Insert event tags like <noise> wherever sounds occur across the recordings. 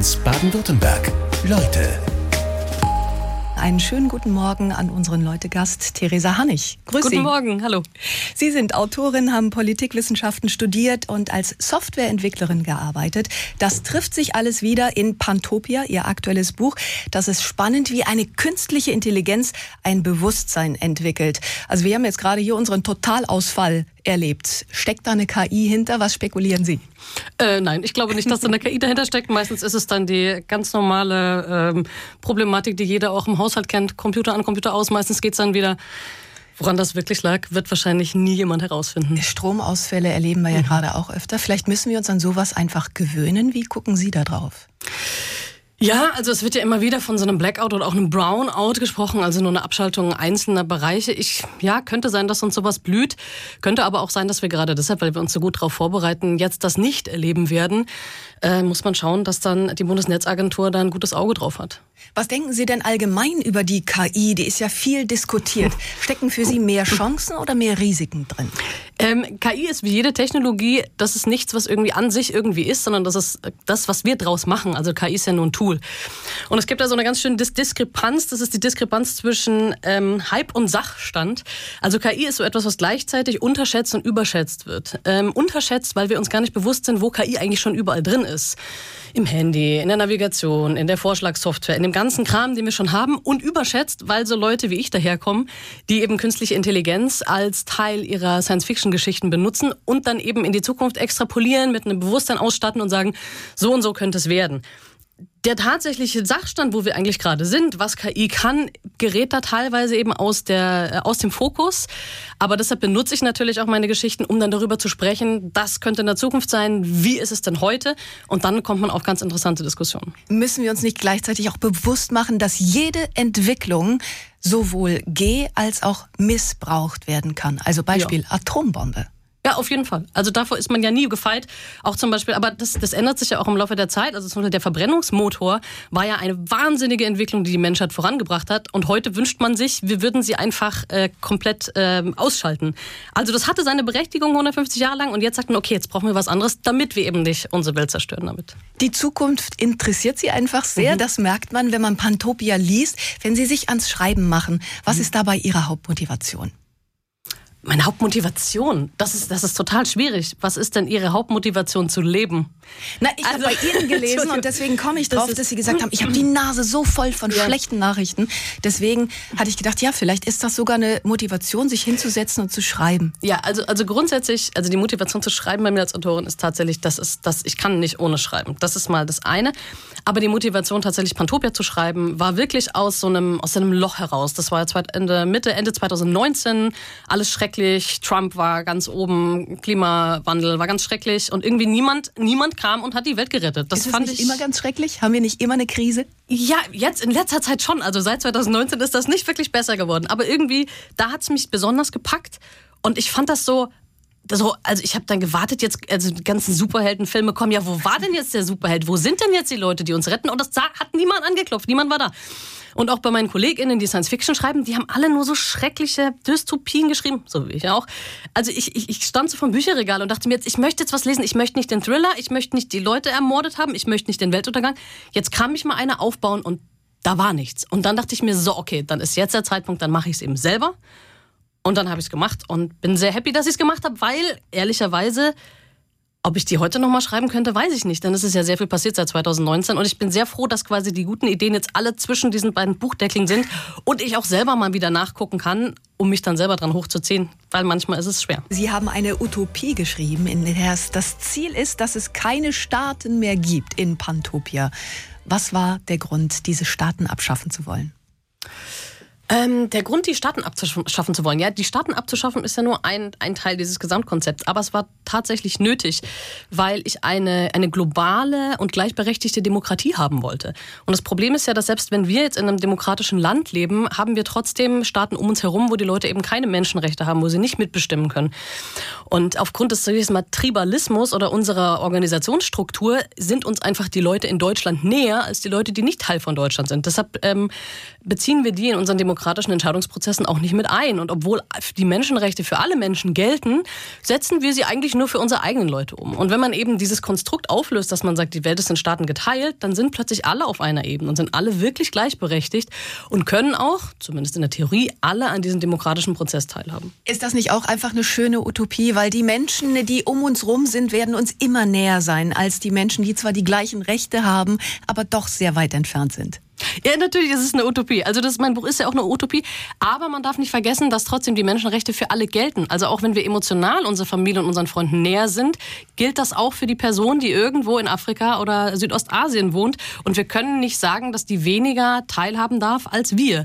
1 Baden-Württemberg. Leute einen schönen guten Morgen an unseren Leute-Gast Theresa Hannig. Grüß guten Sie. Morgen, hallo. Sie sind Autorin, haben Politikwissenschaften studiert und als Softwareentwicklerin gearbeitet. Das trifft sich alles wieder in Pantopia, Ihr aktuelles Buch. Das ist spannend, wie eine künstliche Intelligenz ein Bewusstsein entwickelt. Also wir haben jetzt gerade hier unseren Totalausfall erlebt. Steckt da eine KI hinter? Was spekulieren Sie? Äh, nein, ich glaube nicht, dass da eine KI dahinter steckt. Meistens ist es dann die ganz normale ähm, Problematik, die jeder auch im Haushalt kennt. Computer an, Computer aus. Meistens geht es dann wieder. Woran das wirklich lag, wird wahrscheinlich nie jemand herausfinden. Stromausfälle erleben wir ja mhm. gerade auch öfter. Vielleicht müssen wir uns an sowas einfach gewöhnen. Wie gucken Sie da drauf? Ja, also es wird ja immer wieder von so einem Blackout oder auch einem Brownout gesprochen, also nur eine Abschaltung einzelner Bereiche. Ich, ja, könnte sein, dass uns sowas blüht, könnte aber auch sein, dass wir gerade deshalb, weil wir uns so gut darauf vorbereiten, jetzt das nicht erleben werden äh, muss man schauen, dass dann die Bundesnetzagentur da ein gutes Auge drauf hat. Was denken Sie denn allgemein über die KI? Die ist ja viel diskutiert. Stecken für Sie mehr Chancen oder mehr Risiken drin? Ähm, KI ist wie jede Technologie, das ist nichts, was irgendwie an sich irgendwie ist, sondern das ist das, was wir draus machen. Also KI ist ja nur ein Tool. Und es gibt da so eine ganz schöne Dis Diskrepanz. Das ist die Diskrepanz zwischen ähm, Hype und Sachstand. Also KI ist so etwas, was gleichzeitig unterschätzt und überschätzt wird. Ähm, unterschätzt, weil wir uns gar nicht bewusst sind, wo KI eigentlich schon überall drin ist. Im Handy, in der Navigation, in der Vorschlagssoftware, in dem ganzen Kram, den wir schon haben und überschätzt, weil so Leute wie ich daherkommen, die eben künstliche Intelligenz als Teil ihrer Science-Fiction-Geschichten benutzen und dann eben in die Zukunft extrapolieren, mit einem Bewusstsein ausstatten und sagen, so und so könnte es werden der tatsächliche Sachstand, wo wir eigentlich gerade sind, was KI kann, gerät da teilweise eben aus, der, äh, aus dem Fokus. Aber deshalb benutze ich natürlich auch meine Geschichten, um dann darüber zu sprechen, das könnte in der Zukunft sein, wie ist es denn heute? Und dann kommt man auf ganz interessante Diskussionen. Müssen wir uns nicht gleichzeitig auch bewusst machen, dass jede Entwicklung sowohl ge- als auch missbraucht werden kann? Also Beispiel ja. Atombombe. Ja, auf jeden Fall. Also davor ist man ja nie gefeit. Auch zum Beispiel, aber das, das ändert sich ja auch im Laufe der Zeit. Also zum Beispiel der Verbrennungsmotor war ja eine wahnsinnige Entwicklung, die die Menschheit vorangebracht hat. Und heute wünscht man sich, wir würden sie einfach äh, komplett äh, ausschalten. Also das hatte seine Berechtigung 150 Jahre lang und jetzt sagt man, okay, jetzt brauchen wir was anderes, damit wir eben nicht unsere Welt zerstören damit. Die Zukunft interessiert Sie einfach sehr. Mhm. Das merkt man, wenn man Pantopia liest, wenn Sie sich ans Schreiben machen. Was mhm. ist dabei Ihre Hauptmotivation? Meine Hauptmotivation, das ist, das ist total schwierig. Was ist denn Ihre Hauptmotivation zu leben? Na, ich also, habe bei Ihnen <laughs> gelesen und deswegen komme ich drauf, das dass Sie gesagt haben, ich habe die Nase so voll von ja. schlechten Nachrichten. Deswegen hatte ich gedacht, ja, vielleicht ist das sogar eine Motivation, sich hinzusetzen und zu schreiben. Ja, also, also grundsätzlich, also die Motivation zu schreiben bei mir als Autorin ist tatsächlich, das ist, das, ich kann nicht ohne schreiben. Das ist mal das eine. Aber die Motivation tatsächlich Pantopia zu schreiben, war wirklich aus so einem, aus einem Loch heraus. Das war ja Ende, Mitte, Ende 2019, alles schrecklich schrecklich, Trump war ganz oben, Klimawandel war ganz schrecklich und irgendwie niemand, niemand kam und hat die Welt gerettet. Das ist fand nicht ich immer ganz schrecklich. Haben wir nicht immer eine Krise? Ja, jetzt in letzter Zeit schon. Also seit 2019 ist das nicht wirklich besser geworden. Aber irgendwie, da hat es mich besonders gepackt und ich fand das so, so, also ich habe dann gewartet, jetzt, also die ganzen Superheldenfilme kommen, ja, wo war denn jetzt der Superheld? Wo sind denn jetzt die Leute, die uns retten? Und das hat niemand angeklopft, niemand war da. Und auch bei meinen KollegInnen, die Science Fiction schreiben, die haben alle nur so schreckliche Dystopien geschrieben, so wie ich auch. Also ich, ich, ich stand so vom Bücherregal und dachte mir jetzt, ich möchte jetzt was lesen. Ich möchte nicht den Thriller, ich möchte nicht die Leute ermordet haben, ich möchte nicht den Weltuntergang. Jetzt kann mich mal einer aufbauen und da war nichts. Und dann dachte ich mir so, okay, dann ist jetzt der Zeitpunkt, dann mache ich es eben selber. Und dann habe ich es gemacht und bin sehr happy, dass ich es gemacht habe, weil ehrlicherweise ob ich die heute nochmal schreiben könnte, weiß ich nicht, denn es ist ja sehr viel passiert seit 2019 und ich bin sehr froh, dass quasi die guten Ideen jetzt alle zwischen diesen beiden Buchdeckeln sind und ich auch selber mal wieder nachgucken kann, um mich dann selber dran hochzuziehen, weil manchmal ist es schwer. Sie haben eine Utopie geschrieben, in der das Ziel ist, dass es keine Staaten mehr gibt in Pantopia. Was war der Grund, diese Staaten abschaffen zu wollen? Ähm, der Grund, die Staaten abzuschaffen zu wollen, ja, die Staaten abzuschaffen ist ja nur ein, ein Teil dieses Gesamtkonzepts, aber es war tatsächlich nötig, weil ich eine, eine globale und gleichberechtigte Demokratie haben wollte. Und das Problem ist ja, dass selbst wenn wir jetzt in einem demokratischen Land leben, haben wir trotzdem Staaten um uns herum, wo die Leute eben keine Menschenrechte haben, wo sie nicht mitbestimmen können. Und aufgrund des mal, Tribalismus oder unserer Organisationsstruktur sind uns einfach die Leute in Deutschland näher als die Leute, die nicht Teil von Deutschland sind. Deshalb ähm, beziehen wir die in unseren Demokratien demokratischen Entscheidungsprozessen auch nicht mit ein. Und obwohl die Menschenrechte für alle Menschen gelten, setzen wir sie eigentlich nur für unsere eigenen Leute um. Und wenn man eben dieses Konstrukt auflöst, dass man sagt, die Welt ist in Staaten geteilt, dann sind plötzlich alle auf einer Ebene und sind alle wirklich gleichberechtigt und können auch, zumindest in der Theorie, alle an diesem demokratischen Prozess teilhaben. Ist das nicht auch einfach eine schöne Utopie? Weil die Menschen, die um uns rum sind, werden uns immer näher sein als die Menschen, die zwar die gleichen Rechte haben, aber doch sehr weit entfernt sind. Ja, natürlich ist es eine Utopie. Also das, mein Buch ist ja auch eine Utopie. Aber man darf nicht vergessen, dass trotzdem die Menschenrechte für alle gelten. Also auch wenn wir emotional unserer Familie und unseren Freunden näher sind, gilt das auch für die Person, die irgendwo in Afrika oder Südostasien wohnt. Und wir können nicht sagen, dass die weniger teilhaben darf als wir.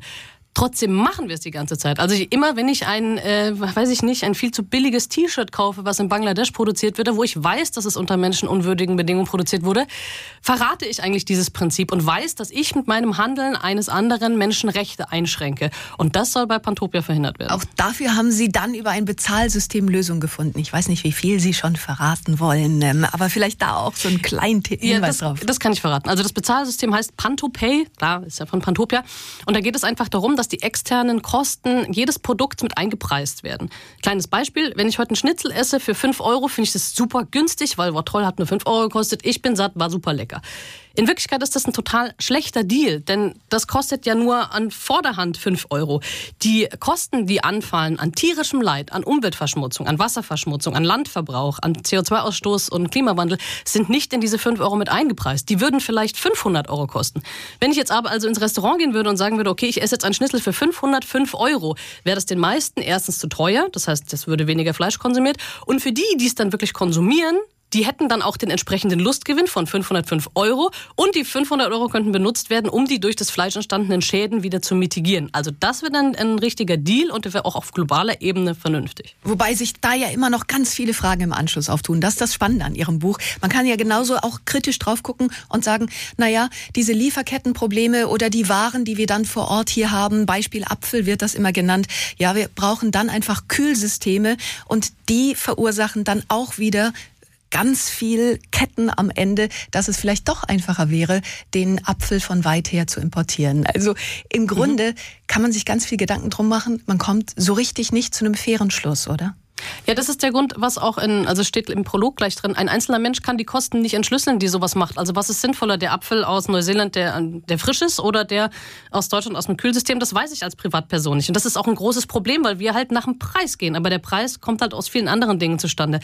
Trotzdem machen wir es die ganze Zeit. Also immer, wenn ich ein, äh, weiß ich nicht, ein viel zu billiges T-Shirt kaufe, was in Bangladesch produziert wird, wo ich weiß, dass es unter menschenunwürdigen Bedingungen produziert wurde, verrate ich eigentlich dieses Prinzip und weiß, dass ich mit meinem Handeln eines anderen Menschenrechte einschränke. Und das soll bei Pantopia verhindert werden. Auch dafür haben Sie dann über ein Bezahlsystem Lösung gefunden. Ich weiß nicht, wie viel Sie schon verraten wollen, ähm, aber vielleicht da auch so einen kleinen Hinweis ja, das, drauf. Das kann ich verraten. Also das Bezahlsystem heißt Pantopay, da ist ja von Pantopia. Und da geht es einfach darum, dass dass die externen Kosten jedes Produkts mit eingepreist werden. Kleines Beispiel, wenn ich heute einen Schnitzel esse für 5 Euro, finde ich das super günstig, weil war toll, hat nur 5 Euro gekostet. Ich bin satt, war super lecker. In Wirklichkeit ist das ein total schlechter Deal, denn das kostet ja nur an Vorderhand 5 Euro. Die Kosten, die anfallen an tierischem Leid, an Umweltverschmutzung, an Wasserverschmutzung, an Landverbrauch, an CO2-Ausstoß und Klimawandel, sind nicht in diese 5 Euro mit eingepreist. Die würden vielleicht 500 Euro kosten. Wenn ich jetzt aber also ins Restaurant gehen würde und sagen würde, okay, ich esse jetzt einen Schnitzel für 505 Euro, wäre das den meisten erstens zu teuer, das heißt, es würde weniger Fleisch konsumiert. Und für die, die es dann wirklich konsumieren, die hätten dann auch den entsprechenden Lustgewinn von 505 Euro und die 500 Euro könnten benutzt werden, um die durch das Fleisch entstandenen Schäden wieder zu mitigieren. Also das wäre dann ein richtiger Deal und wäre auch auf globaler Ebene vernünftig. Wobei sich da ja immer noch ganz viele Fragen im Anschluss auftun. Das ist das Spannende an Ihrem Buch. Man kann ja genauso auch kritisch drauf gucken und sagen, naja, diese Lieferkettenprobleme oder die Waren, die wir dann vor Ort hier haben, Beispiel Apfel wird das immer genannt, ja, wir brauchen dann einfach Kühlsysteme und die verursachen dann auch wieder ganz viel Ketten am Ende, dass es vielleicht doch einfacher wäre, den Apfel von weit her zu importieren. Also im mhm. Grunde mhm. kann man sich ganz viel Gedanken drum machen. Man kommt so richtig nicht zu einem fairen Schluss, oder? Ja, das ist der Grund, was auch in, also steht im Prolog gleich drin. Ein einzelner Mensch kann die Kosten nicht entschlüsseln, die sowas macht. Also was ist sinnvoller, der Apfel aus Neuseeland, der, der frisch ist, oder der aus Deutschland aus dem Kühlsystem? Das weiß ich als Privatperson nicht. Und das ist auch ein großes Problem, weil wir halt nach dem Preis gehen. Aber der Preis kommt halt aus vielen anderen Dingen zustande.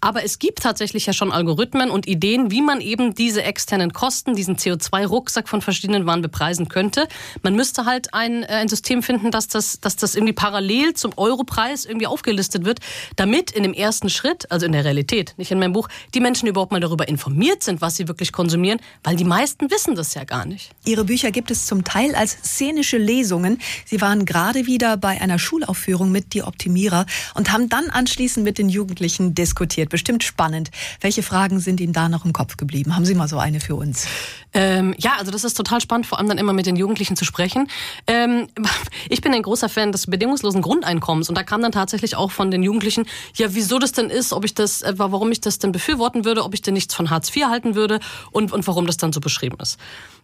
Aber es gibt tatsächlich ja schon Algorithmen und Ideen, wie man eben diese externen Kosten, diesen CO2-Rucksack von verschiedenen Waren bepreisen könnte. Man müsste halt ein, äh, ein System finden, dass das, dass das irgendwie parallel zum Europreis irgendwie aufgelistet wird damit in dem ersten Schritt, also in der Realität, nicht in meinem Buch, die Menschen überhaupt mal darüber informiert sind, was sie wirklich konsumieren, weil die meisten wissen das ja gar nicht. Ihre Bücher gibt es zum Teil als szenische Lesungen. Sie waren gerade wieder bei einer Schulaufführung mit Die Optimierer und haben dann anschließend mit den Jugendlichen diskutiert. Bestimmt spannend. Welche Fragen sind Ihnen da noch im Kopf geblieben? Haben Sie mal so eine für uns? Ähm, ja, also das ist total spannend, vor allem dann immer mit den Jugendlichen zu sprechen. Ähm, <laughs> ich bin ein großer Fan des bedingungslosen Grundeinkommens und da kam dann tatsächlich auch von den Jugendlichen, ja, wieso das denn ist, ob ich das, äh, warum ich das denn befürworten würde, ob ich denn nichts von Hartz IV halten würde und, und warum das dann so beschrieben ist.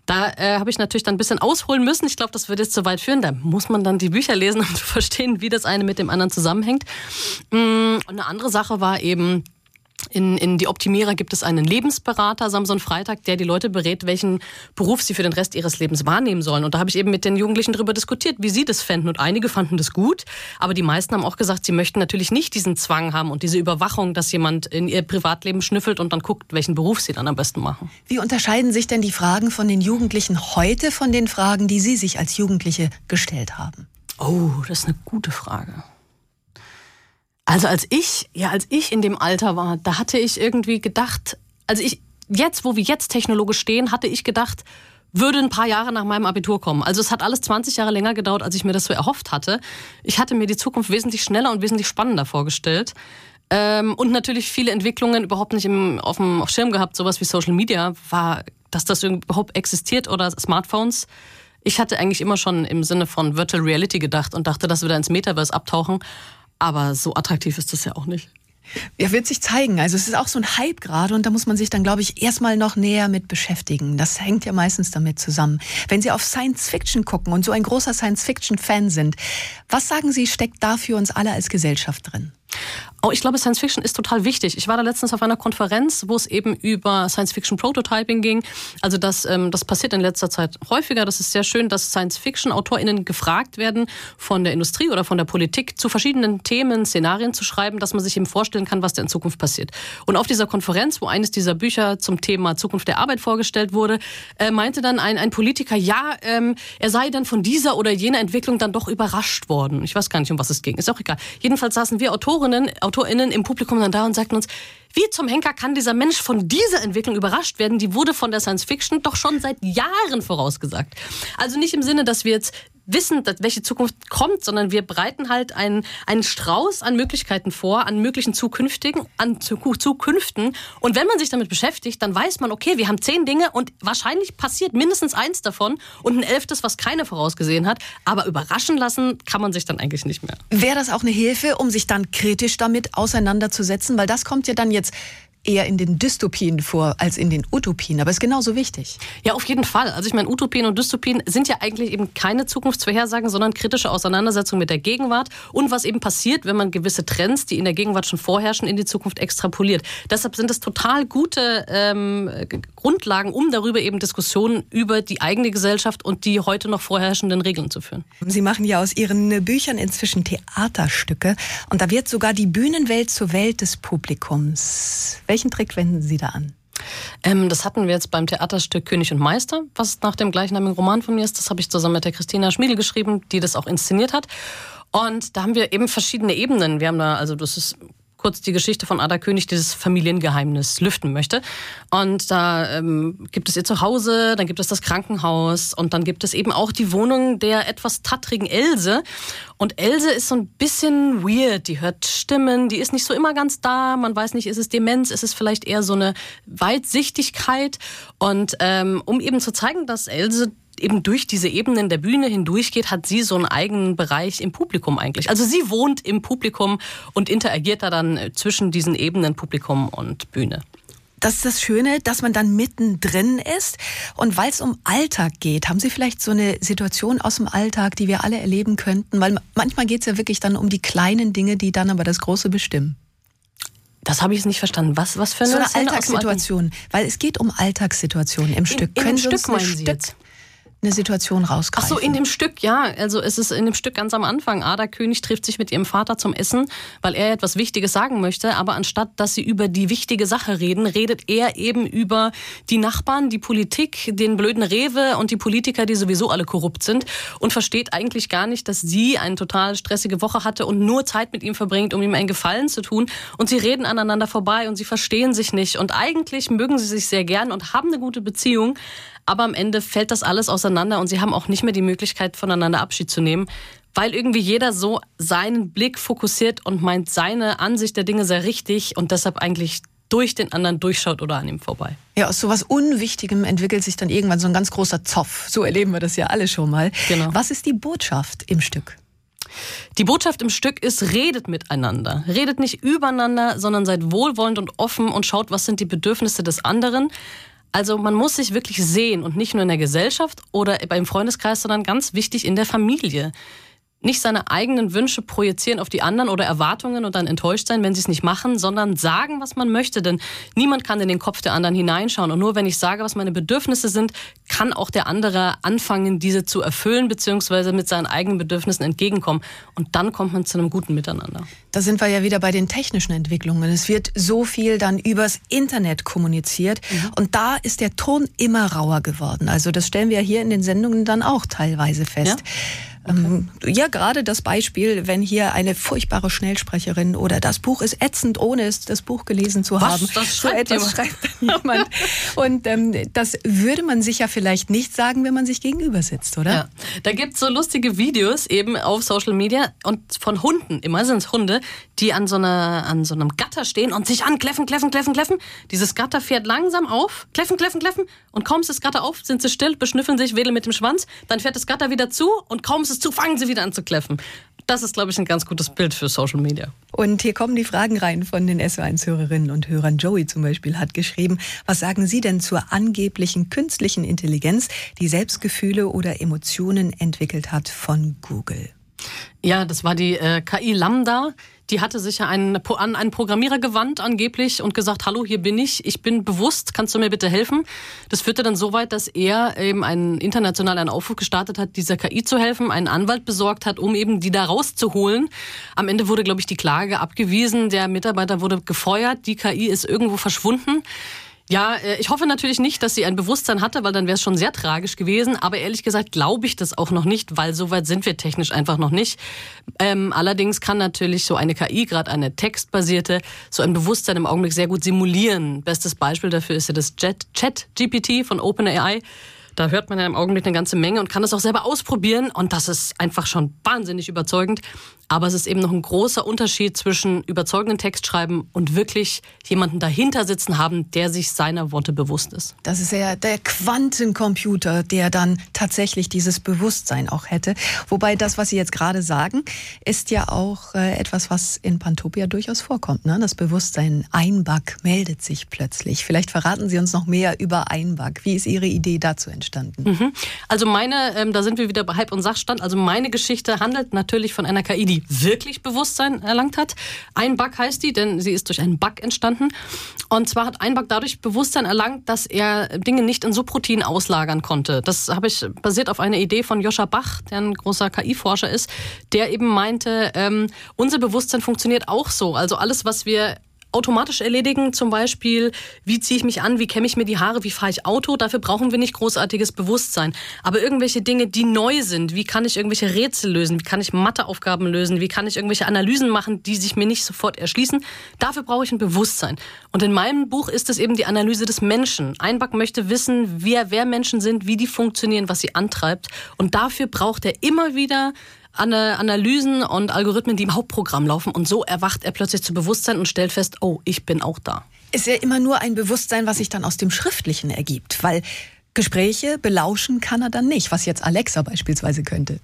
Da äh, habe ich natürlich dann ein bisschen ausholen müssen. Ich glaube, das würde jetzt zu weit führen. Da muss man dann die Bücher lesen, um <laughs> zu verstehen, wie das eine mit dem anderen zusammenhängt. Mm, und eine andere Sache war eben, in, in die Optimierer gibt es einen Lebensberater Samson Freitag, der die Leute berät, welchen Beruf sie für den Rest ihres Lebens wahrnehmen sollen. Und da habe ich eben mit den Jugendlichen darüber diskutiert, wie sie das fänden. Und einige fanden das gut, aber die meisten haben auch gesagt, sie möchten natürlich nicht diesen Zwang haben und diese Überwachung, dass jemand in ihr Privatleben schnüffelt und dann guckt, welchen Beruf sie dann am besten machen. Wie unterscheiden sich denn die Fragen von den Jugendlichen heute von den Fragen, die Sie sich als Jugendliche gestellt haben? Oh, das ist eine gute Frage. Also als ich, ja, als ich in dem Alter war, da hatte ich irgendwie gedacht, also ich, jetzt, wo wir jetzt technologisch stehen, hatte ich gedacht, würde ein paar Jahre nach meinem Abitur kommen. Also es hat alles 20 Jahre länger gedauert, als ich mir das so erhofft hatte. Ich hatte mir die Zukunft wesentlich schneller und wesentlich spannender vorgestellt. Ähm, und natürlich viele Entwicklungen überhaupt nicht im, auf dem Schirm gehabt, sowas wie Social Media, war, dass das überhaupt existiert oder Smartphones. Ich hatte eigentlich immer schon im Sinne von Virtual Reality gedacht und dachte, dass wir da ins Metaverse abtauchen. Aber so attraktiv ist das ja auch nicht. Ja, wird sich zeigen. Also es ist auch so ein Hype gerade und da muss man sich dann, glaube ich, erstmal noch näher mit beschäftigen. Das hängt ja meistens damit zusammen. Wenn Sie auf Science Fiction gucken und so ein großer Science Fiction Fan sind, was sagen Sie, steckt da für uns alle als Gesellschaft drin? Oh, ich glaube, Science Fiction ist total wichtig. Ich war da letztens auf einer Konferenz, wo es eben über Science Fiction Prototyping ging. Also das, ähm, das passiert in letzter Zeit häufiger. Das ist sehr schön, dass Science Fiction AutorInnen gefragt werden, von der Industrie oder von der Politik zu verschiedenen Themen Szenarien zu schreiben, dass man sich eben vorstellen kann, was da in Zukunft passiert. Und auf dieser Konferenz, wo eines dieser Bücher zum Thema Zukunft der Arbeit vorgestellt wurde, äh, meinte dann ein, ein Politiker, ja, ähm, er sei dann von dieser oder jener Entwicklung dann doch überrascht worden. Ich weiß gar nicht, um was es ging. Ist auch egal. Jedenfalls saßen wir Autorinnen, AutorInnen im Publikum dann da und sagten uns, wie zum Henker kann dieser Mensch von dieser Entwicklung überrascht werden? Die wurde von der Science Fiction doch schon seit Jahren vorausgesagt. Also nicht im Sinne, dass wir jetzt wissen, welche Zukunft kommt, sondern wir bereiten halt einen, einen Strauß an Möglichkeiten vor, an möglichen zukünftigen, an Zukünften. Und wenn man sich damit beschäftigt, dann weiß man, okay, wir haben zehn Dinge und wahrscheinlich passiert mindestens eins davon und ein elftes, was keiner vorausgesehen hat. Aber überraschen lassen kann man sich dann eigentlich nicht mehr. Wäre das auch eine Hilfe, um sich dann kritisch damit auseinanderzusetzen? Weil das kommt ja dann jetzt eher in den Dystopien vor als in den Utopien, aber ist genauso wichtig. Ja, auf jeden Fall. Also ich meine, Utopien und Dystopien sind ja eigentlich eben keine Zukunftsvorhersagen, sondern kritische Auseinandersetzungen mit der Gegenwart und was eben passiert, wenn man gewisse Trends, die in der Gegenwart schon vorherrschen, in die Zukunft extrapoliert. Deshalb sind es total gute ähm, Grundlagen, um darüber eben Diskussionen über die eigene Gesellschaft und die heute noch vorherrschenden Regeln zu führen. Sie machen ja aus Ihren Büchern inzwischen Theaterstücke und da wird sogar die Bühnenwelt zur Welt des Publikums. Welchen Trick wenden Sie da an? Ähm, das hatten wir jetzt beim Theaterstück König und Meister, was nach dem gleichnamigen Roman von mir ist. Das habe ich zusammen mit der Christina Schmiedel geschrieben, die das auch inszeniert hat. Und da haben wir eben verschiedene Ebenen. Wir haben da, also das ist kurz die Geschichte von Ada König, die das Familiengeheimnis lüften möchte. Und da ähm, gibt es ihr Zuhause, dann gibt es das Krankenhaus und dann gibt es eben auch die Wohnung der etwas tattrigen Else. Und Else ist so ein bisschen weird. Die hört Stimmen, die ist nicht so immer ganz da. Man weiß nicht, ist es Demenz, ist es vielleicht eher so eine Weitsichtigkeit. Und ähm, um eben zu zeigen, dass Else eben durch diese Ebenen der Bühne hindurchgeht, hat sie so einen eigenen Bereich im Publikum eigentlich. Also sie wohnt im Publikum und interagiert da dann zwischen diesen Ebenen Publikum und Bühne. Das ist das Schöne, dass man dann mittendrin ist. Und weil es um Alltag geht, haben Sie vielleicht so eine Situation aus dem Alltag, die wir alle erleben könnten? Weil manchmal geht es ja wirklich dann um die kleinen Dinge, die dann aber das Große bestimmen. Das habe ich jetzt nicht verstanden. Was, was für eine, so eine Alltagssituation? Weil es geht um Alltagssituationen im Stück. In, in Können Stück Sie uns ein Stück jetzt? Eine Situation rausgreifen. Ach so, in dem Stück, ja. Also es ist in dem Stück ganz am Anfang. Ada König trifft sich mit ihrem Vater zum Essen, weil er etwas Wichtiges sagen möchte. Aber anstatt, dass sie über die wichtige Sache reden, redet er eben über die Nachbarn, die Politik, den blöden Rewe und die Politiker, die sowieso alle korrupt sind und versteht eigentlich gar nicht, dass sie eine total stressige Woche hatte und nur Zeit mit ihm verbringt, um ihm einen Gefallen zu tun. Und sie reden aneinander vorbei und sie verstehen sich nicht. Und eigentlich mögen sie sich sehr gern und haben eine gute Beziehung. Aber am Ende fällt das alles auseinander und sie haben auch nicht mehr die Möglichkeit, voneinander Abschied zu nehmen, weil irgendwie jeder so seinen Blick fokussiert und meint, seine Ansicht der Dinge sei richtig und deshalb eigentlich durch den anderen durchschaut oder an ihm vorbei. Ja, aus sowas Unwichtigem entwickelt sich dann irgendwann so ein ganz großer Zoff. So erleben wir das ja alle schon mal. Genau. Was ist die Botschaft im Stück? Die Botschaft im Stück ist, redet miteinander. Redet nicht übereinander, sondern seid wohlwollend und offen und schaut, was sind die Bedürfnisse des anderen. Also man muss sich wirklich sehen und nicht nur in der Gesellschaft oder beim Freundeskreis, sondern ganz wichtig in der Familie nicht seine eigenen Wünsche projizieren auf die anderen oder Erwartungen und dann enttäuscht sein, wenn sie es nicht machen, sondern sagen, was man möchte. Denn niemand kann in den Kopf der anderen hineinschauen. Und nur wenn ich sage, was meine Bedürfnisse sind, kann auch der andere anfangen, diese zu erfüllen, beziehungsweise mit seinen eigenen Bedürfnissen entgegenkommen. Und dann kommt man zu einem guten Miteinander. Da sind wir ja wieder bei den technischen Entwicklungen. Es wird so viel dann übers Internet kommuniziert. Mhm. Und da ist der Ton immer rauer geworden. Also das stellen wir hier in den Sendungen dann auch teilweise fest. Ja? Ähm, okay. ja, gerade das Beispiel, wenn hier eine furchtbare Schnellsprecherin oder das Buch ist ätzend, ohne es das Buch gelesen zu Was? haben. Das schreibt so etwas schreibt jemand. Und ähm, das würde man sich ja vielleicht nicht sagen, wenn man sich gegenüber sitzt, oder? Ja. Da gibt's so lustige Videos eben auf Social Media und von Hunden, immer sind es Hunde, die an so, einer, an so einem Gatter stehen und sich ankläffen, kläffen, kläffen, kläffen. Dieses Gatter fährt langsam auf, kläffen, kläffen, kläffen und kaum ist das Gatter auf, sind sie still, beschnüffeln sich, wedeln mit dem Schwanz, dann fährt das Gatter wieder zu und kaum ist es zu, fangen sie wieder an zu kläffen. Das ist, glaube ich, ein ganz gutes Bild für Social Media. Und hier kommen die Fragen rein von den SO1-Hörerinnen und Hörern. Joey zum Beispiel hat geschrieben, was sagen Sie denn zur angeblichen künstlichen Intelligenz, die Selbstgefühle oder Emotionen entwickelt hat von Google? Ja, das war die äh, KI Lambda. Die hatte sich ja einen, an einen Programmierer gewandt angeblich und gesagt, hallo, hier bin ich, ich bin bewusst, kannst du mir bitte helfen? Das führte dann so weit, dass er eben einen internationalen Aufruf gestartet hat, dieser KI zu helfen, einen Anwalt besorgt hat, um eben die da rauszuholen. Am Ende wurde, glaube ich, die Klage abgewiesen, der Mitarbeiter wurde gefeuert, die KI ist irgendwo verschwunden. Ja, äh, ich hoffe natürlich nicht, dass sie ein Bewusstsein hatte, weil dann wäre es schon sehr tragisch gewesen. Aber ehrlich gesagt glaube ich das auch noch nicht, weil so weit sind wir technisch einfach noch nicht. Ähm, allerdings kann natürlich so eine KI, gerade eine textbasierte, so ein Bewusstsein im Augenblick sehr gut simulieren. Bestes Beispiel dafür ist ja das Chat-GPT von OpenAI. Da hört man ja im Augenblick eine ganze Menge und kann das auch selber ausprobieren. Und das ist einfach schon wahnsinnig überzeugend. Aber es ist eben noch ein großer Unterschied zwischen überzeugenden Textschreiben und wirklich jemanden dahinter sitzen haben, der sich seiner Worte bewusst ist. Das ist ja der Quantencomputer, der dann tatsächlich dieses Bewusstsein auch hätte. Wobei das, was Sie jetzt gerade sagen, ist ja auch äh, etwas, was in Pantopia durchaus vorkommt. Ne? Das Bewusstsein Einback meldet sich plötzlich. Vielleicht verraten Sie uns noch mehr über Einback. Wie ist Ihre Idee dazu entstanden? Mhm. Also meine, ähm, da sind wir wieder bei Hype und Sachstand. Also meine Geschichte handelt natürlich von einer KI, die wirklich Bewusstsein erlangt hat. Ein Bug heißt die, denn sie ist durch einen Bug entstanden. Und zwar hat ein Bug dadurch Bewusstsein erlangt, dass er Dinge nicht in Subroutinen auslagern konnte. Das habe ich basiert auf einer Idee von Joscha Bach, der ein großer KI-Forscher ist, der eben meinte, ähm, unser Bewusstsein funktioniert auch so. Also alles, was wir automatisch erledigen, zum Beispiel, wie ziehe ich mich an, wie kämme ich mir die Haare, wie fahre ich Auto, dafür brauchen wir nicht großartiges Bewusstsein. Aber irgendwelche Dinge, die neu sind, wie kann ich irgendwelche Rätsel lösen, wie kann ich Matheaufgaben lösen, wie kann ich irgendwelche Analysen machen, die sich mir nicht sofort erschließen, dafür brauche ich ein Bewusstsein. Und in meinem Buch ist es eben die Analyse des Menschen. Einback möchte wissen, wer, wer Menschen sind, wie die funktionieren, was sie antreibt. Und dafür braucht er immer wieder Analysen und Algorithmen, die im Hauptprogramm laufen. Und so erwacht er plötzlich zu Bewusstsein und stellt fest, oh, ich bin auch da. Ist ja immer nur ein Bewusstsein, was sich dann aus dem Schriftlichen ergibt, weil Gespräche belauschen kann er dann nicht, was jetzt Alexa beispielsweise könnte.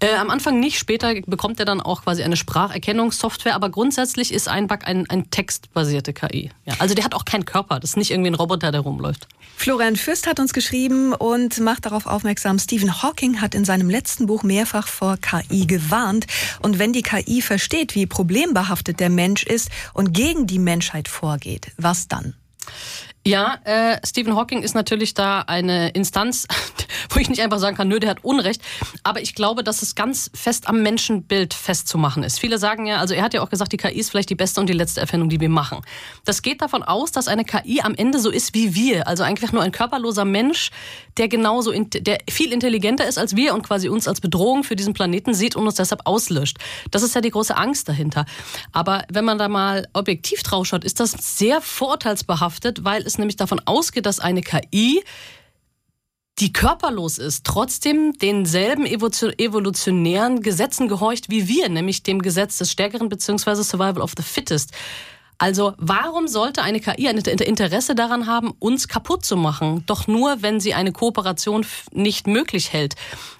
Äh, am Anfang nicht, später bekommt er dann auch quasi eine Spracherkennungssoftware, aber grundsätzlich ist Einback ein, ein textbasierte KI. Ja, also der hat auch keinen Körper, das ist nicht irgendwie ein Roboter, der rumläuft. Florian Fürst hat uns geschrieben und macht darauf aufmerksam, Stephen Hawking hat in seinem letzten Buch mehrfach vor KI gewarnt. Und wenn die KI versteht, wie problembehaftet der Mensch ist und gegen die Menschheit vorgeht, was dann? Ja, äh, Stephen Hawking ist natürlich da eine Instanz, <laughs> wo ich nicht einfach sagen kann, nö, der hat Unrecht. Aber ich glaube, dass es ganz fest am Menschenbild festzumachen ist. Viele sagen ja, also er hat ja auch gesagt, die KI ist vielleicht die beste und die letzte Erfindung, die wir machen. Das geht davon aus, dass eine KI am Ende so ist wie wir. Also eigentlich nur ein körperloser Mensch, der genauso, der viel intelligenter ist als wir und quasi uns als Bedrohung für diesen Planeten sieht und uns deshalb auslöscht. Das ist ja die große Angst dahinter. Aber wenn man da mal objektiv drauf schaut, ist das sehr vorurteilsbehaftet, weil es nämlich davon ausgeht, dass eine KI die körperlos ist, trotzdem denselben evolutionären Gesetzen gehorcht wie wir, nämlich dem Gesetz des Stärkeren bzw. Survival of the Fittest. Also warum sollte eine KI ein Interesse daran haben, uns kaputt zu machen? Doch nur, wenn sie eine Kooperation nicht möglich hält.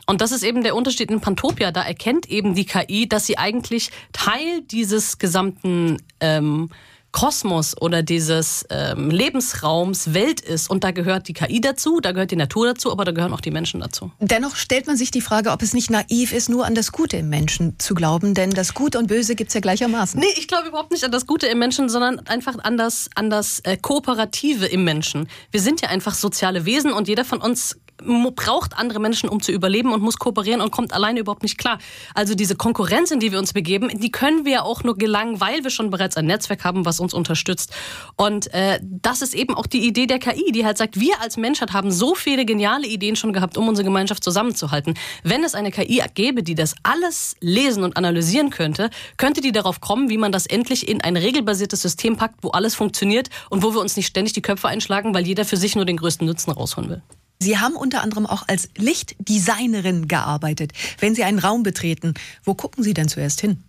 Und das ist eben der Unterschied in Pantopia. Da erkennt eben die KI, dass sie eigentlich Teil dieses gesamten ähm, Kosmos oder dieses ähm, Lebensraums Welt ist. Und da gehört die KI dazu, da gehört die Natur dazu, aber da gehören auch die Menschen dazu. Dennoch stellt man sich die Frage, ob es nicht naiv ist, nur an das Gute im Menschen zu glauben, denn das Gute und Böse gibt es ja gleichermaßen. Nee, ich glaube überhaupt nicht an das Gute im Menschen, sondern einfach an das, an das äh, Kooperative im Menschen. Wir sind ja einfach soziale Wesen und jeder von uns braucht andere Menschen, um zu überleben und muss kooperieren und kommt alleine überhaupt nicht klar. Also diese Konkurrenz, in die wir uns begeben, die können wir auch nur gelangen, weil wir schon bereits ein Netzwerk haben, was uns unterstützt. Und äh, das ist eben auch die Idee der KI, die halt sagt, wir als Menschheit haben so viele geniale Ideen schon gehabt, um unsere Gemeinschaft zusammenzuhalten. Wenn es eine KI gäbe, die das alles lesen und analysieren könnte, könnte die darauf kommen, wie man das endlich in ein regelbasiertes System packt, wo alles funktioniert und wo wir uns nicht ständig die Köpfe einschlagen, weil jeder für sich nur den größten Nutzen rausholen will. Sie haben unter anderem auch als Lichtdesignerin gearbeitet. Wenn Sie einen Raum betreten, wo gucken Sie denn zuerst hin?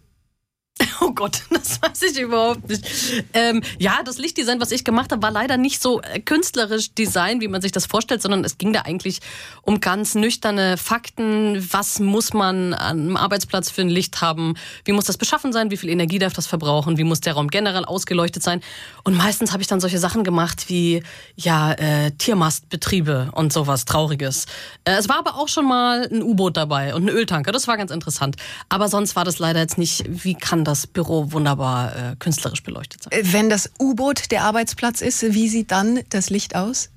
<laughs> Oh Gott, das weiß ich überhaupt nicht. Ähm, ja, das Lichtdesign, was ich gemacht habe, war leider nicht so äh, künstlerisch Design, wie man sich das vorstellt, sondern es ging da eigentlich um ganz nüchterne Fakten. Was muss man am Arbeitsplatz für ein Licht haben? Wie muss das beschaffen sein? Wie viel Energie darf das verbrauchen? Wie muss der Raum generell ausgeleuchtet sein? Und meistens habe ich dann solche Sachen gemacht wie ja äh, Tiermastbetriebe und sowas Trauriges. Äh, es war aber auch schon mal ein U-Boot dabei und ein Öltanker. Das war ganz interessant. Aber sonst war das leider jetzt nicht. Wie kann das Büro wunderbar äh, künstlerisch beleuchtet sein. Wenn das U-Boot der Arbeitsplatz ist, wie sieht dann das Licht aus?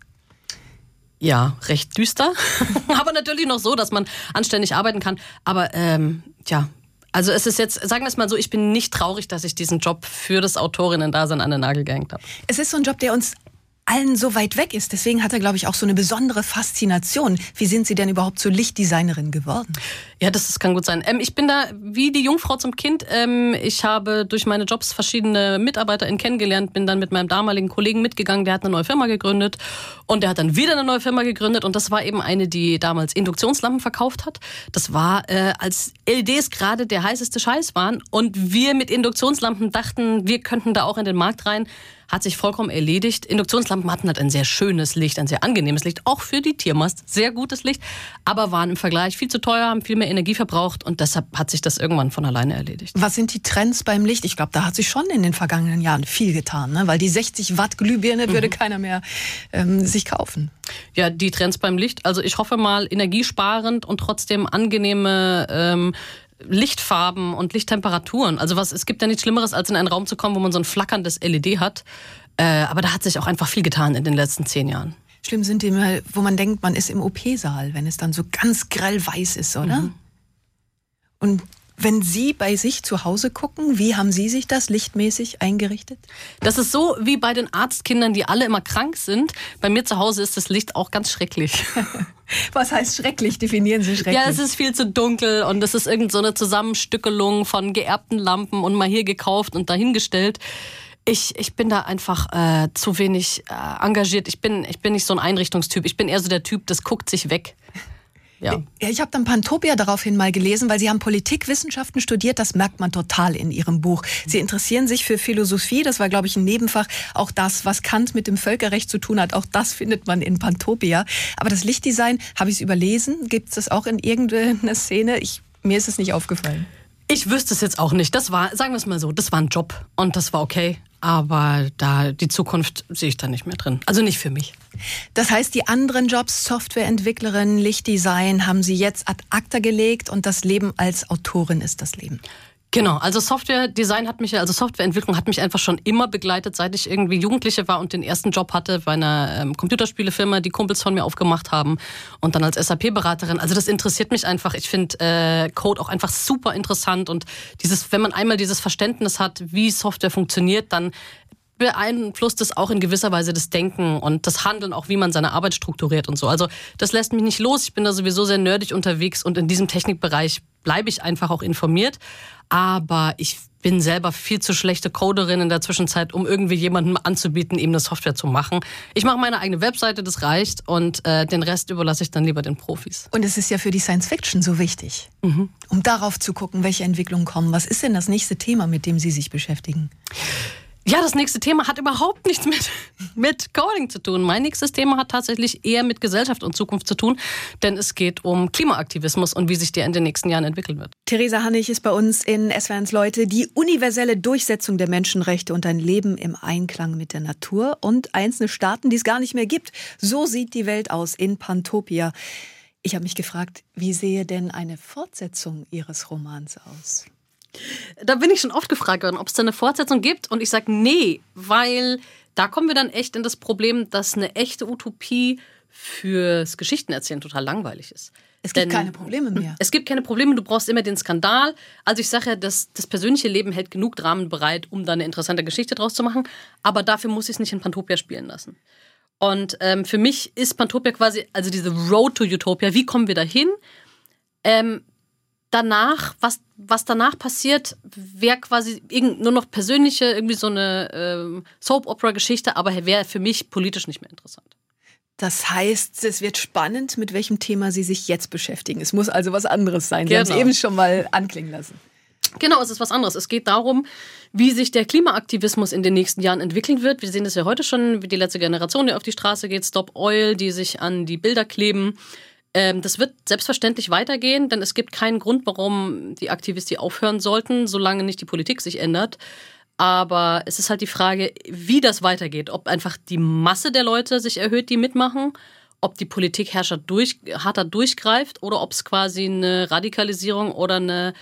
Ja, recht düster. <laughs> aber natürlich noch so, dass man anständig arbeiten kann. Aber ähm, ja, also es ist jetzt, sagen wir es mal so, ich bin nicht traurig, dass ich diesen Job für das Autorinnen-Dasein an den Nagel gehängt habe. Es ist so ein Job, der uns allen so weit weg ist. Deswegen hat er, glaube ich, auch so eine besondere Faszination. Wie sind Sie denn überhaupt zur Lichtdesignerin geworden? Ja, das, das kann gut sein. Ähm, ich bin da wie die Jungfrau zum Kind. Ähm, ich habe durch meine Jobs verschiedene MitarbeiterInnen kennengelernt, bin dann mit meinem damaligen Kollegen mitgegangen, der hat eine neue Firma gegründet und der hat dann wieder eine neue Firma gegründet und das war eben eine, die damals Induktionslampen verkauft hat. Das war, äh, als LEDs gerade der heißeste Scheiß waren und wir mit Induktionslampen dachten, wir könnten da auch in den Markt rein hat sich vollkommen erledigt. Induktionslampen hatten halt ein sehr schönes Licht, ein sehr angenehmes Licht, auch für die Tiermast, sehr gutes Licht, aber waren im Vergleich viel zu teuer, haben viel mehr Energie verbraucht und deshalb hat sich das irgendwann von alleine erledigt. Was sind die Trends beim Licht? Ich glaube, da hat sich schon in den vergangenen Jahren viel getan, ne? weil die 60 Watt Glühbirne mhm. würde keiner mehr ähm, sich kaufen. Ja, die Trends beim Licht. Also ich hoffe mal energiesparend und trotzdem angenehme ähm, Lichtfarben und Lichttemperaturen. Also was, es gibt ja nichts Schlimmeres, als in einen Raum zu kommen, wo man so ein flackerndes LED hat. Äh, aber da hat sich auch einfach viel getan in den letzten zehn Jahren. Schlimm sind die immer, wo man denkt, man ist im OP-Saal, wenn es dann so ganz grell weiß ist, oder? Mhm. Und wenn Sie bei sich zu Hause gucken, wie haben Sie sich das lichtmäßig eingerichtet? Das ist so wie bei den Arztkindern, die alle immer krank sind. Bei mir zu Hause ist das Licht auch ganz schrecklich. <laughs> Was heißt schrecklich? Definieren Sie schrecklich. Ja, es ist viel zu dunkel und es ist irgend so eine Zusammenstückelung von geerbten Lampen und mal hier gekauft und dahingestellt. Ich, ich bin da einfach äh, zu wenig äh, engagiert. Ich bin, ich bin nicht so ein Einrichtungstyp. Ich bin eher so der Typ, das guckt sich weg. Ja. ja ich habe dann Pantopia daraufhin mal gelesen, weil Sie haben Politikwissenschaften studiert. Das merkt man total in Ihrem Buch. Sie interessieren sich für Philosophie. Das war, glaube ich, ein Nebenfach. Auch das, was Kant mit dem Völkerrecht zu tun hat, auch das findet man in Pantopia. Aber das Lichtdesign, habe ich es überlesen? Gibt es das auch in irgendeiner Szene? Ich, mir ist es nicht aufgefallen. Ich wüsste es jetzt auch nicht. Das war, sagen wir es mal so, das war ein Job und das war okay. Aber da die Zukunft sehe ich da nicht mehr drin. Also nicht für mich. Das heißt, die anderen Jobs, Softwareentwicklerin, Lichtdesign, haben Sie jetzt ad acta gelegt und das Leben als Autorin ist das Leben. Genau, also Software-Design hat mich, also Softwareentwicklung hat mich einfach schon immer begleitet, seit ich irgendwie Jugendliche war und den ersten Job hatte bei einer ähm, Computerspielefirma, die Kumpels von mir aufgemacht haben und dann als SAP-Beraterin. Also das interessiert mich einfach. Ich finde äh, Code auch einfach super interessant und dieses, wenn man einmal dieses Verständnis hat, wie Software funktioniert, dann beeinflusst es auch in gewisser Weise das Denken und das Handeln, auch wie man seine Arbeit strukturiert und so. Also das lässt mich nicht los. Ich bin da sowieso sehr nerdig unterwegs und in diesem Technikbereich bleibe ich einfach auch informiert. Aber ich bin selber viel zu schlechte Coderin in der Zwischenzeit, um irgendwie jemandem anzubieten, ihm eine Software zu machen. Ich mache meine eigene Webseite, das reicht. Und äh, den Rest überlasse ich dann lieber den Profis. Und es ist ja für die Science Fiction so wichtig, mhm. um darauf zu gucken, welche Entwicklungen kommen. Was ist denn das nächste Thema, mit dem Sie sich beschäftigen? Ja, das nächste Thema hat überhaupt nichts mit, <laughs> mit Coding zu tun. Mein nächstes Thema hat tatsächlich eher mit Gesellschaft und Zukunft zu tun, denn es geht um Klimaaktivismus und wie sich der in den nächsten Jahren entwickeln wird. Theresa Hannig ist bei uns in SWRs Leute. Die universelle Durchsetzung der Menschenrechte und ein Leben im Einklang mit der Natur und einzelne Staaten, die es gar nicht mehr gibt. So sieht die Welt aus in Pantopia. Ich habe mich gefragt, wie sehe denn eine Fortsetzung Ihres Romans aus? Da bin ich schon oft gefragt worden, ob es da eine Fortsetzung gibt. Und ich sage nee, weil da kommen wir dann echt in das Problem, dass eine echte Utopie fürs Geschichtenerzählen total langweilig ist. Es gibt Denn keine Probleme mehr. Es gibt keine Probleme, du brauchst immer den Skandal. Also ich sage ja, das, das persönliche Leben hält genug Dramen bereit, um da eine interessante Geschichte draus zu machen. Aber dafür muss ich es nicht in Pantopia spielen lassen. Und ähm, für mich ist Pantopia quasi, also diese Road to Utopia, wie kommen wir dahin? Ähm, danach, was, was danach passiert, wäre quasi nur noch persönliche, irgendwie so eine ähm, Soap-Opera-Geschichte, aber wäre für mich politisch nicht mehr interessant. Das heißt, es wird spannend, mit welchem Thema Sie sich jetzt beschäftigen. Es muss also was anderes sein. Sie haben es genau. eben schon mal anklingen lassen. Genau, es ist was anderes. Es geht darum, wie sich der Klimaaktivismus in den nächsten Jahren entwickeln wird. Wir sehen es ja heute schon, wie die letzte Generation, die auf die Straße geht, Stop Oil, die sich an die Bilder kleben. Ähm, das wird selbstverständlich weitergehen, denn es gibt keinen Grund, warum die Aktivisten aufhören sollten, solange nicht die Politik sich ändert. Aber es ist halt die Frage, wie das weitergeht. Ob einfach die Masse der Leute sich erhöht, die mitmachen, ob die Politik Herrscher durch, harter durchgreift oder ob es quasi eine Radikalisierung oder eine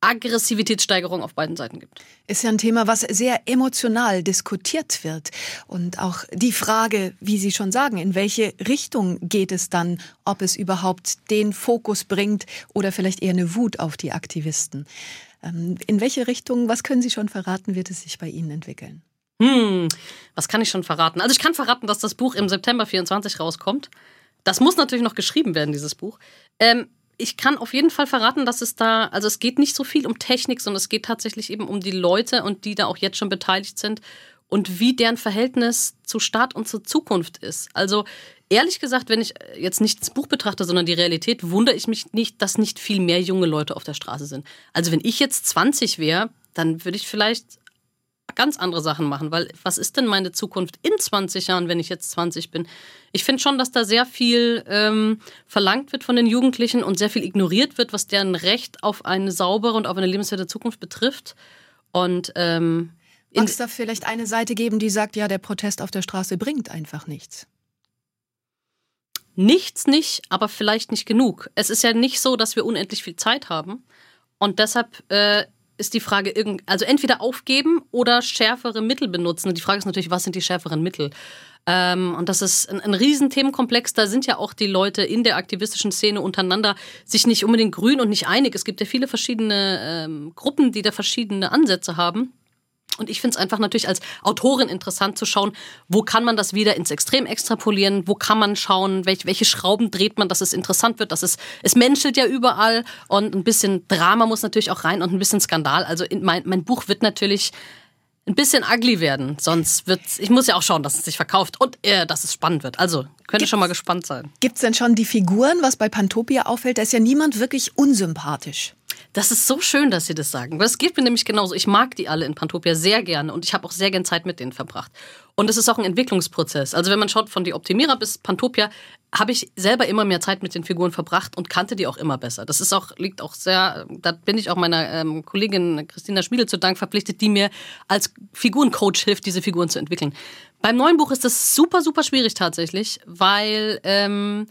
Aggressivitätssteigerung auf beiden Seiten gibt. Ist ja ein Thema, was sehr emotional diskutiert wird. Und auch die Frage, wie Sie schon sagen, in welche Richtung geht es dann, ob es überhaupt den Fokus bringt oder vielleicht eher eine Wut auf die Aktivisten. Ähm, in welche Richtung, was können Sie schon verraten, wird es sich bei Ihnen entwickeln? Hm, was kann ich schon verraten? Also ich kann verraten, dass das Buch im September 24 rauskommt. Das muss natürlich noch geschrieben werden, dieses Buch. Ähm, ich kann auf jeden Fall verraten, dass es da, also es geht nicht so viel um Technik, sondern es geht tatsächlich eben um die Leute und die da auch jetzt schon beteiligt sind und wie deren Verhältnis zu Staat und zur Zukunft ist. Also ehrlich gesagt, wenn ich jetzt nicht das Buch betrachte, sondern die Realität, wundere ich mich nicht, dass nicht viel mehr junge Leute auf der Straße sind. Also wenn ich jetzt 20 wäre, dann würde ich vielleicht ganz andere Sachen machen, weil was ist denn meine Zukunft in 20 Jahren, wenn ich jetzt 20 bin? Ich finde schon, dass da sehr viel ähm, verlangt wird von den Jugendlichen und sehr viel ignoriert wird, was deren Recht auf eine saubere und auf eine lebenswerte Zukunft betrifft. Und ähm, Mag es da vielleicht eine Seite geben, die sagt, ja, der Protest auf der Straße bringt einfach nichts? Nichts nicht, aber vielleicht nicht genug. Es ist ja nicht so, dass wir unendlich viel Zeit haben. Und deshalb äh, ist die Frage, also entweder aufgeben oder schärfere Mittel benutzen. Die Frage ist natürlich, was sind die schärferen Mittel? Ähm, und das ist ein, ein Riesenthemenkomplex. Da sind ja auch die Leute in der aktivistischen Szene untereinander sich nicht unbedingt grün und nicht einig. Es gibt ja viele verschiedene ähm, Gruppen, die da verschiedene Ansätze haben. Und ich finde es einfach natürlich als Autorin interessant zu schauen, wo kann man das wieder ins Extrem extrapolieren, wo kann man schauen, welche, welche Schrauben dreht man, dass es interessant wird, dass es, es menschelt ja überall und ein bisschen Drama muss natürlich auch rein und ein bisschen Skandal. Also mein, mein Buch wird natürlich ein bisschen ugly werden. Sonst wird ich muss ja auch schauen, dass es sich verkauft und äh, dass es spannend wird. Also könnte gibt's, schon mal gespannt sein. Gibt es denn schon die Figuren, was bei Pantopia auffällt? Da ist ja niemand wirklich unsympathisch. Das ist so schön, dass Sie das sagen. Das geht mir nämlich genauso. Ich mag die alle in Pantopia sehr gerne und ich habe auch sehr gern Zeit mit denen verbracht. Und es ist auch ein Entwicklungsprozess. Also wenn man schaut von die Optimierer bis Pantopia, habe ich selber immer mehr Zeit mit den Figuren verbracht und kannte die auch immer besser. Das ist auch, liegt auch sehr, da bin ich auch meiner ähm, Kollegin Christina Schmiedel zu Dank verpflichtet, die mir als Figurencoach hilft, diese Figuren zu entwickeln. Beim neuen Buch ist das super, super schwierig tatsächlich, weil ähm,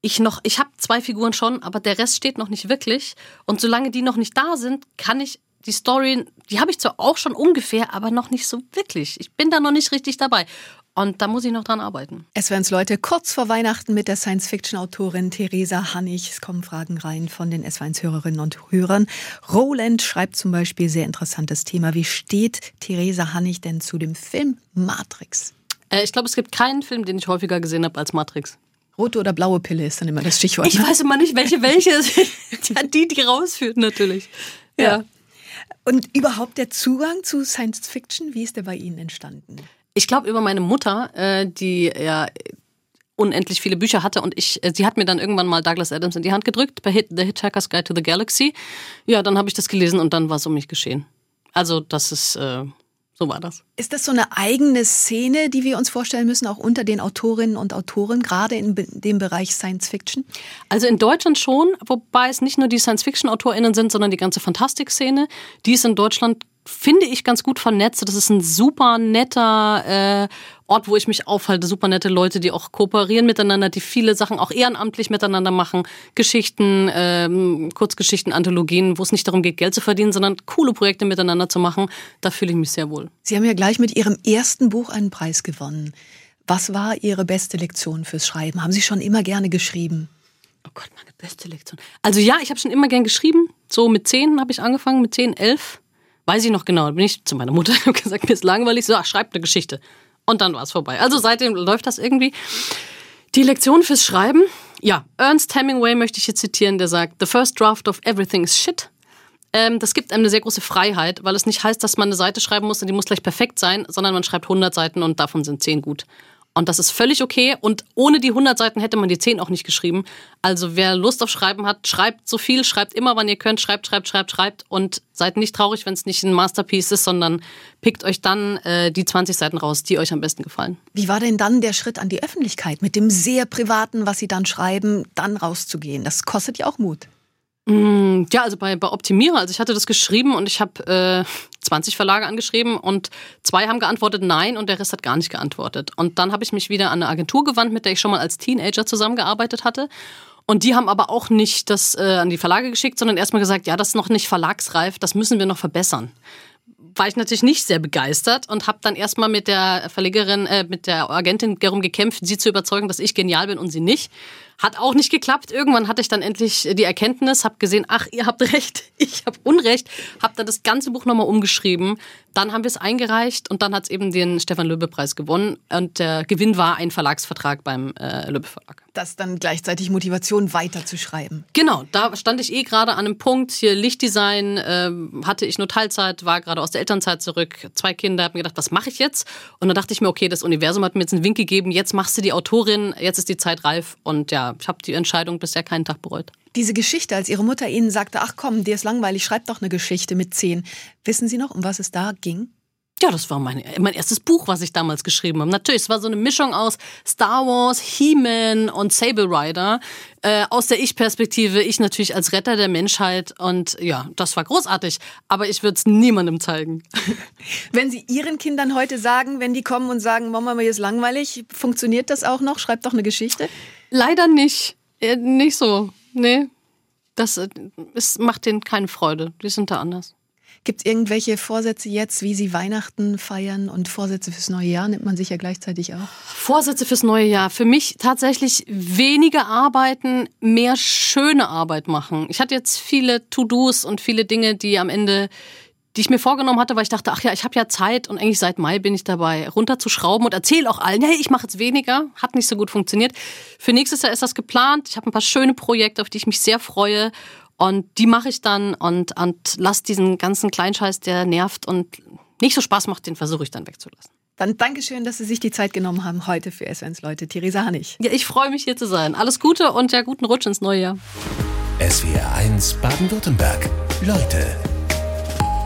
ich noch, ich habe zwei Figuren schon, aber der Rest steht noch nicht wirklich. Und solange die noch nicht da sind, kann ich die Story, die habe ich zwar auch schon ungefähr, aber noch nicht so wirklich. Ich bin da noch nicht richtig dabei. Und da muss ich noch dran arbeiten. Es werden Leute kurz vor Weihnachten mit der Science-Fiction-Autorin Theresa Hannig. Es kommen Fragen rein von den S1-Hörerinnen und Hörern. Roland schreibt zum Beispiel sehr interessantes Thema. Wie steht Theresa Hannig denn zu dem Film Matrix? Äh, ich glaube, es gibt keinen Film, den ich häufiger gesehen habe als Matrix. Rote oder blaue Pille ist dann immer das Stichwort. Ich ne? weiß immer nicht, welche welche <laughs> ist. die, die rausführt natürlich. Ja. ja. Und überhaupt der Zugang zu Science Fiction, wie ist der bei Ihnen entstanden? Ich glaube über meine Mutter, äh, die ja unendlich viele Bücher hatte und ich, äh, sie hat mir dann irgendwann mal Douglas Adams in die Hand gedrückt bei The Hitchhiker's Guide to the Galaxy. Ja, dann habe ich das gelesen und dann war es um mich geschehen. Also das ist äh, so war das. Ist das so eine eigene Szene, die wir uns vorstellen müssen, auch unter den Autorinnen und Autoren, gerade in dem Bereich Science Fiction? Also in Deutschland schon, wobei es nicht nur die Science Fiction-AutorInnen sind, sondern die ganze Fantastik-Szene. Die ist in Deutschland finde ich ganz gut vernetzt. Das ist ein super netter äh, Ort, wo ich mich aufhalte. Super nette Leute, die auch kooperieren miteinander, die viele Sachen auch ehrenamtlich miteinander machen. Geschichten, ähm, Kurzgeschichten, Anthologien, wo es nicht darum geht, Geld zu verdienen, sondern coole Projekte miteinander zu machen. Da fühle ich mich sehr wohl. Sie haben ja gleich mit Ihrem ersten Buch einen Preis gewonnen. Was war Ihre beste Lektion fürs Schreiben? Haben Sie schon immer gerne geschrieben? Oh Gott, meine beste Lektion. Also ja, ich habe schon immer gern geschrieben. So mit zehn habe ich angefangen, mit zehn, elf. Weiß ich noch genau. Da bin ich zu meiner Mutter <laughs> und gesagt, mir ist langweilig. So, ach, schreibt eine Geschichte. Und dann war es vorbei. Also seitdem läuft das irgendwie. Die Lektion fürs Schreiben. Ja, Ernst Hemingway möchte ich hier zitieren, der sagt, The first draft of everything is shit. Ähm, das gibt einem eine sehr große Freiheit, weil es nicht heißt, dass man eine Seite schreiben muss und die muss gleich perfekt sein, sondern man schreibt 100 Seiten und davon sind 10 gut. Und das ist völlig okay. Und ohne die 100 Seiten hätte man die 10 auch nicht geschrieben. Also wer Lust auf Schreiben hat, schreibt so viel, schreibt immer, wann ihr könnt, schreibt, schreibt, schreibt, schreibt. Und seid nicht traurig, wenn es nicht ein Masterpiece ist, sondern pickt euch dann äh, die 20 Seiten raus, die euch am besten gefallen. Wie war denn dann der Schritt an die Öffentlichkeit mit dem sehr privaten, was Sie dann schreiben, dann rauszugehen? Das kostet ja auch Mut. Mm, ja, also bei, bei Optimierer, also ich hatte das geschrieben und ich habe äh, 20 Verlage angeschrieben und zwei haben geantwortet nein und der Rest hat gar nicht geantwortet. Und dann habe ich mich wieder an eine Agentur gewandt, mit der ich schon mal als Teenager zusammengearbeitet hatte. Und die haben aber auch nicht das äh, an die Verlage geschickt, sondern erstmal gesagt, ja, das ist noch nicht verlagsreif, das müssen wir noch verbessern war ich natürlich nicht sehr begeistert und habe dann erstmal mit der Verlegerin, äh, mit der Agentin darum gekämpft, sie zu überzeugen, dass ich genial bin und sie nicht. Hat auch nicht geklappt. Irgendwann hatte ich dann endlich die Erkenntnis, habe gesehen, ach, ihr habt <laughs> recht, ich habe Unrecht, habe dann das ganze Buch nochmal umgeschrieben. Dann haben wir es eingereicht und dann hat es eben den Stefan Löbe-Preis gewonnen. Und der Gewinn war ein Verlagsvertrag beim äh, Löbe Verlag. Das dann gleichzeitig Motivation weiterzuschreiben. Genau, da stand ich eh gerade an einem Punkt. Hier Lichtdesign äh, hatte ich nur Teilzeit, war gerade aus der Elternzeit zurück, zwei Kinder, habe mir gedacht, was mache ich jetzt? Und dann dachte ich mir, okay, das Universum hat mir jetzt einen Wink gegeben, jetzt machst du die Autorin, jetzt ist die Zeit reif. Und ja, ich habe die Entscheidung bisher keinen Tag bereut. Diese Geschichte, als Ihre Mutter Ihnen sagte, ach komm, dir ist langweilig, schreib doch eine Geschichte mit zehn. Wissen Sie noch, um was es da ging? Ja, das war mein, mein erstes Buch, was ich damals geschrieben habe. Natürlich, es war so eine Mischung aus Star Wars, He-Man und Sable Rider. Äh, aus der Ich-Perspektive, ich natürlich als Retter der Menschheit. Und ja, das war großartig. Aber ich würde es niemandem zeigen. <laughs> Wenn Sie Ihren Kindern heute sagen, wenn die kommen und sagen, Mama, mir ist langweilig, funktioniert das auch noch? Schreibt doch eine Geschichte? Leider nicht. Äh, nicht so. Nee. Das äh, ist, macht denen keine Freude. Die sind da anders. Gibt es irgendwelche Vorsätze jetzt, wie Sie Weihnachten feiern und Vorsätze fürs neue Jahr? Nimmt man sich ja gleichzeitig auch. Vorsätze fürs neue Jahr. Für mich tatsächlich weniger arbeiten, mehr schöne Arbeit machen. Ich hatte jetzt viele To-Dos und viele Dinge, die am Ende die ich mir vorgenommen hatte, weil ich dachte, ach ja, ich habe ja Zeit und eigentlich seit Mai bin ich dabei, runterzuschrauben und erzähle auch allen, hey, ich mache jetzt weniger. Hat nicht so gut funktioniert. Für nächstes Jahr ist das geplant. Ich habe ein paar schöne Projekte, auf die ich mich sehr freue und die mache ich dann und, und lass diesen ganzen Kleinscheiß, der nervt und nicht so Spaß macht, den versuche ich dann wegzulassen. Dann Dankeschön, dass Sie sich die Zeit genommen haben heute für SWNs Leute. Theresa Hannig. Ja, ich freue mich hier zu sein. Alles Gute und ja, guten Rutsch ins neue Jahr. SWR 1 Baden-Württemberg. Leute,